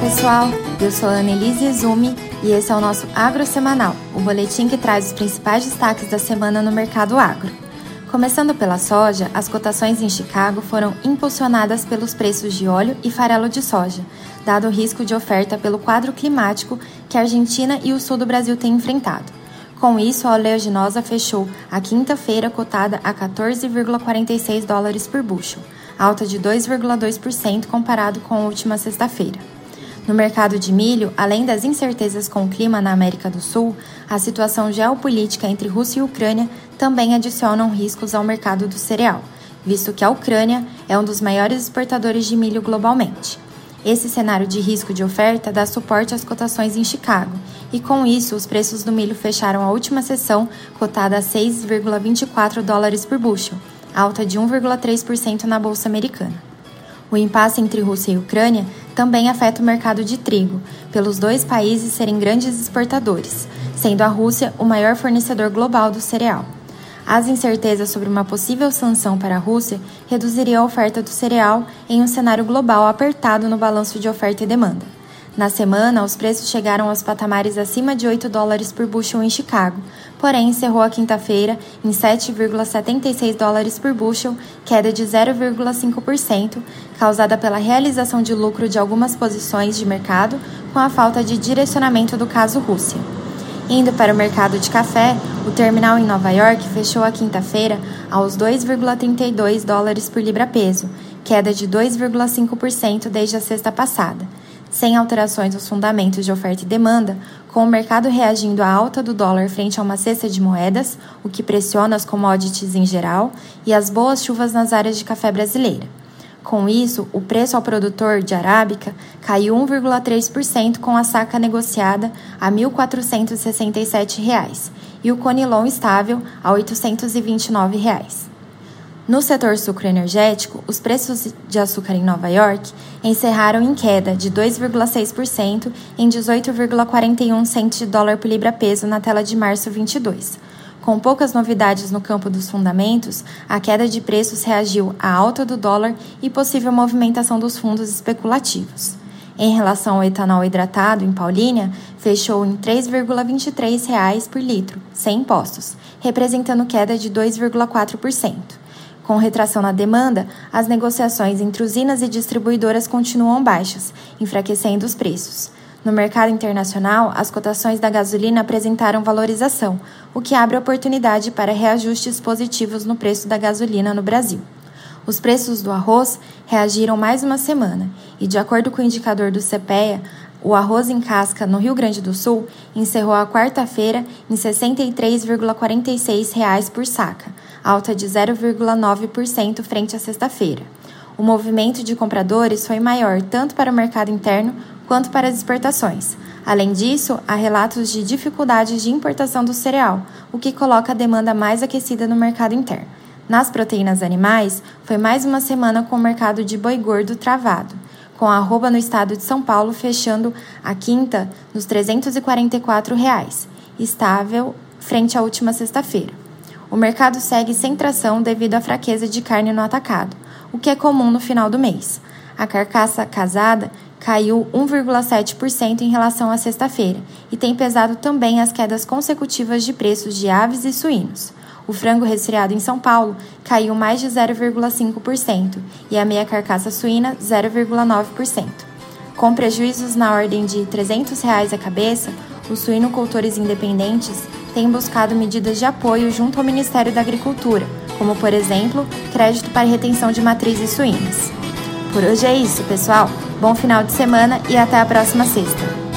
pessoal! Eu sou a Annelise Izumi e esse é o nosso Agro Semanal, o boletim que traz os principais destaques da semana no mercado agro. Começando pela soja, as cotações em Chicago foram impulsionadas pelos preços de óleo e farelo de soja, dado o risco de oferta pelo quadro climático que a Argentina e o sul do Brasil têm enfrentado. Com isso, a oleaginosa fechou a quinta-feira cotada a 14,46 dólares por bushel, alta de 2,2% comparado com a última sexta-feira. No mercado de milho, além das incertezas com o clima na América do Sul, a situação geopolítica entre Rússia e Ucrânia também adicionam riscos ao mercado do cereal, visto que a Ucrânia é um dos maiores exportadores de milho globalmente. Esse cenário de risco de oferta dá suporte às cotações em Chicago, e com isso os preços do milho fecharam a última sessão cotada a 6,24 dólares por bushel, alta de 1,3% na bolsa americana. O impasse entre Rússia e Ucrânia também afeta o mercado de trigo, pelos dois países serem grandes exportadores, sendo a Rússia o maior fornecedor global do cereal. As incertezas sobre uma possível sanção para a Rússia reduziriam a oferta do cereal em um cenário global apertado no balanço de oferta e demanda. Na semana, os preços chegaram aos patamares acima de 8 dólares por bushel em Chicago, porém encerrou a quinta-feira em 7,76 dólares por bushel, queda de 0,5%, causada pela realização de lucro de algumas posições de mercado com a falta de direcionamento do caso Rússia. Indo para o mercado de café, o terminal em Nova York fechou a quinta-feira aos 2,32 dólares por libra-peso, queda de 2,5% desde a sexta passada. Sem alterações nos fundamentos de oferta e demanda, com o mercado reagindo à alta do dólar frente a uma cesta de moedas, o que pressiona as commodities em geral, e as boas chuvas nas áreas de café brasileira. Com isso, o preço ao produtor de arábica caiu 1,3% com a saca negociada a R$ 1.467 e o conilon estável a 829 reais. No setor sucroenergético, os preços de açúcar em Nova York encerraram em queda de 2,6% em 18,41 centes de dólar por libra-peso na tela de março 22 com poucas novidades no campo dos fundamentos, a queda de preços reagiu à alta do dólar e possível movimentação dos fundos especulativos. Em relação ao etanol hidratado em Paulínia, fechou em R$ 3,23 por litro, sem impostos, representando queda de 2,4%. Com retração na demanda, as negociações entre usinas e distribuidoras continuam baixas, enfraquecendo os preços. No mercado internacional, as cotações da gasolina apresentaram valorização, o que abre oportunidade para reajustes positivos no preço da gasolina no Brasil. Os preços do arroz reagiram mais uma semana e, de acordo com o indicador do CPEA, o arroz em casca no Rio Grande do Sul encerrou a quarta-feira em R$ 63,46 por saca, alta de 0,9% frente à sexta-feira. O movimento de compradores foi maior tanto para o mercado interno quanto para as exportações. Além disso, há relatos de dificuldades de importação do cereal, o que coloca a demanda mais aquecida no mercado interno. Nas proteínas animais, foi mais uma semana com o mercado de boi gordo travado, com a arroba no estado de São Paulo fechando a quinta nos 344 reais, estável frente à última sexta-feira. O mercado segue sem tração devido à fraqueza de carne no atacado, o que é comum no final do mês. A carcaça casada caiu 1,7% em relação à sexta-feira e tem pesado também as quedas consecutivas de preços de aves e suínos. O frango resfriado em São Paulo caiu mais de 0,5% e a meia carcaça suína 0,9%. Com prejuízos na ordem de 300 reais a cabeça, os suinocultores independentes têm buscado medidas de apoio junto ao Ministério da Agricultura, como, por exemplo, crédito para retenção de matrizes suínas. Por hoje é isso, pessoal. Bom final de semana e até a próxima sexta.